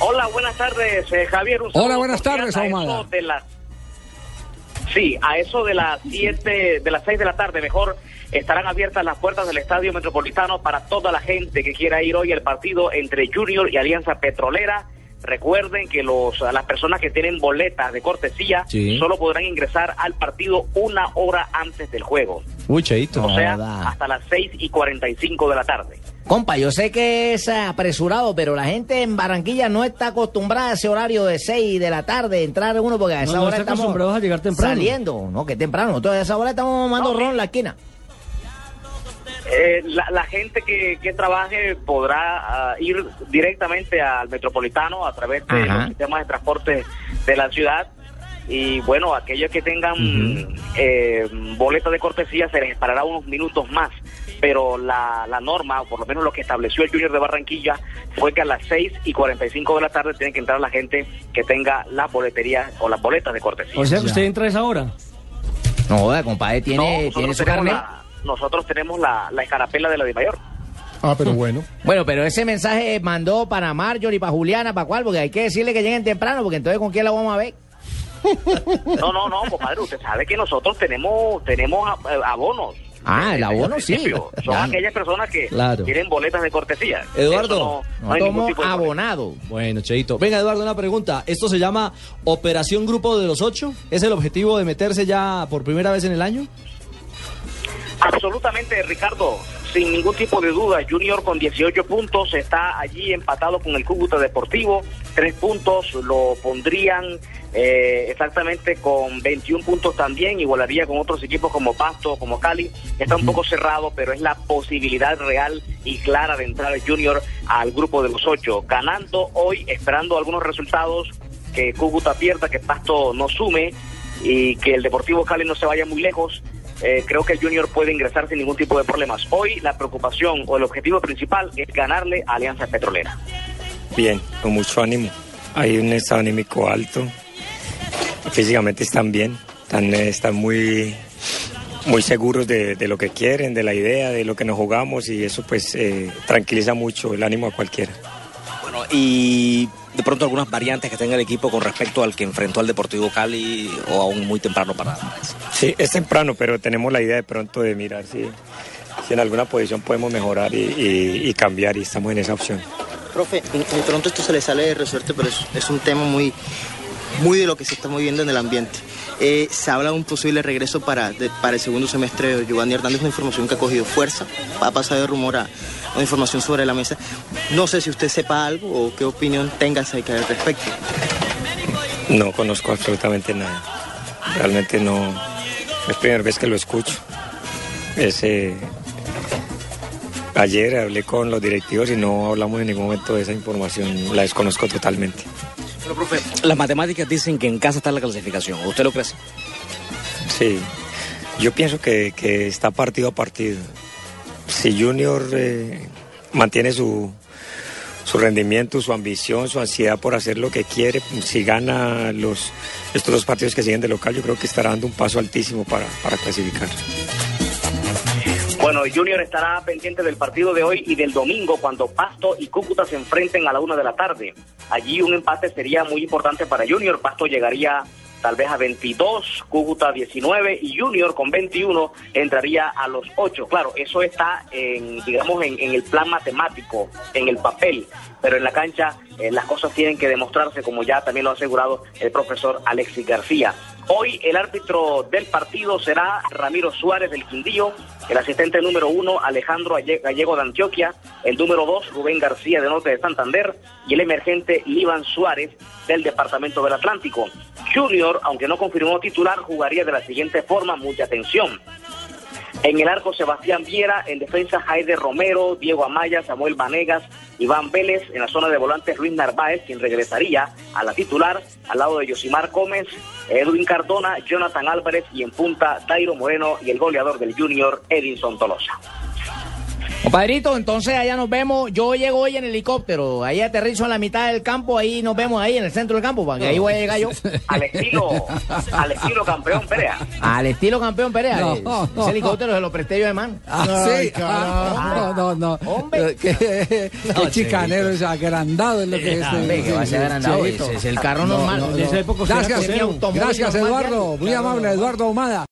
Hola, buenas tardes, eh, Javier. Un Hola, buenas tardes, a Ahumada. eso de las- Sí, a eso de las siete, de las seis de la tarde, mejor, estarán abiertas las puertas del Estadio Metropolitano para toda la gente que quiera ir hoy al partido entre Junior y Alianza Petrolera. Recuerden que los, las personas que tienen boletas de cortesía Sí. solo podrán ingresar al partido una hora antes del juego, Uy, Cheito. o sea, hasta las seis y cuarenta y cinco de la tarde. Compa, yo sé que es apresurado, pero la gente en Barranquilla no está acostumbrada a ese horario de 6 de la tarde, entrar uno, porque a esa no hora está estamos acostumbrados a llegar temprano. saliendo. No, que temprano. Nosotros a esa hora estamos mamando No, ron en la esquina. Eh, la, la gente que, que trabaje podrá ah, ir directamente al metropolitano a través de Ajá. los sistemas de transporte de la ciudad. Y bueno, aquellos que tengan eh, boletas de cortesía se les esperará unos minutos más. Pero la, la norma, o por lo menos lo que estableció el Junior de Barranquilla, fue que a las 6 y 45 de la tarde tiene que entrar la gente que tenga la boletería o las boletas de cortesía. O sea que usted entra a esa hora. No, compadre, No, tiene, tiene nosotros su tenemos, carnet. la, nosotros tenemos la, la escarapela de la de mayor. Ah, pero bueno. Bueno, pero ese mensaje mandó para Marjorie, para Juliana, para cuál, porque hay que decirle que lleguen temprano, porque entonces con quién la vamos a ver. No, no, no, compadre, usted sabe que nosotros tenemos tenemos a- eh, abonos. Ah, el abono sí. Son aquellas personas que Claro. tienen boletas de cortesía. Eduardo. No, abonados. Bueno, Cheito. Venga, Eduardo, una pregunta. ¿Esto se llama Operación Grupo de los Ocho? ¿Es el objetivo de meterse ya por primera vez en el año? Absolutamente, Ricardo. Sin ningún tipo de duda, Junior con 18 puntos está allí empatado con el Cúcuta Deportivo. Tres puntos lo pondrían eh, exactamente con 21 puntos también. Igualaría con otros equipos como Pasto, como Cali. Está un poco cerrado, pero es la posibilidad real y clara de entrar el Junior al grupo de los ocho. Ganando hoy, esperando algunos resultados, que Cúcuta pierda, que Pasto no sume y que el Deportivo Cali no se vaya muy lejos. Eh, creo que el Junior puede ingresar sin ningún tipo de problemas. Hoy la preocupación o el objetivo principal es ganarle a Alianza Petrolera. Bien, con mucho ánimo. Hay un estado anímico alto. Físicamente están bien, están, eh, están muy, muy seguros de, de lo que quieren, de la idea, de lo que nos jugamos y eso pues eh, tranquiliza mucho el ánimo a cualquiera. Bueno, y de pronto algunas variantes que tenga el equipo con respecto al que enfrentó al Deportivo Cali o aún muy temprano para, eso. Sí, es temprano, pero tenemos la idea de pronto de mirar si, si en alguna posición podemos mejorar y, y- y cambiar y estamos en esa opción. Profe, de pronto esto se le sale de resuelto, pero es, es un tema muy, muy de lo que se está moviendo en el ambiente. Eh, se habla de un posible regreso para, para el segundo semestre de Giovanni Hernández, una información que ha cogido fuerza, ha pasado de rumor a una información sobre la mesa. No sé si usted sepa algo o qué opinión tenga acerca al respecto. No conozco absolutamente nada. Realmente no. Es la primera vez que lo escucho. Ayer hablé con los directivos y no hablamos en ningún momento de esa información. La desconozco totalmente. Pero, profe, las matemáticas dicen que en casa está la clasificación. ¿Usted lo cree? Sí. Yo pienso que, que está partido a partido. Si Junior eh, mantiene su, su rendimiento, su ambición, su ansiedad por hacer lo que quiere, si gana los, estos dos partidos que siguen de local, yo creo que estará dando un paso altísimo para, para clasificar. Bueno, Junior estará pendiente del partido de hoy y del domingo cuando Pasto y Cúcuta se enfrenten a la una de la tarde. Allí un empate sería muy importante para Junior. Pasto llegaría tal vez a 22, Cúcuta 19 y Junior con 21 entraría a los 8. Claro, eso está en, digamos, en, el plan matemático, en el papel, pero en la cancha eh, las cosas tienen que demostrarse, como ya también lo ha asegurado el profesor Alexis García. Hoy el árbitro del partido será Ramiro Suárez del Quindío, el asistente número uno Alejandro Alle- Gallego de Antioquia, el número dos Rubén García de Norte de Santander y el emergente Líban Suárez del Departamento del Atlántico. Junior, aunque no confirmó titular, jugaría de la siguiente forma, mucha atención. En el arco Sebastián Viera, en defensa Jaide Romero, Diego Amaya, Samuel Vanegas, Iván Vélez, en la zona de volantes Luis Narváez, quien regresaría a la titular, al lado de Yosimar Gómez, Edwin Cardona, Jonathan Álvarez y en punta Dairo Moreno y el goleador del Junior, Edinson Tolosa. Compadrito, entonces allá nos vemos. Yo llego hoy en helicóptero. Ahí aterrizo en la mitad del campo. Ahí nos vemos ahí en el centro del campo. Para que ahí voy a llegar yo. Al estilo, al estilo campeón Perea. Al estilo campeón Perea. No, Ese no, helicóptero se lo presté yo de man. Ah, sí. Ah, no, no, no. Hombre. Qué, qué chicanero, es agrandado es lo que es. Hombre, que va a ser agrandado. Cheito. Ese es el carro normal. Esa época Gracias, gracias Eduardo. Muy amable, Eduardo Ahumada.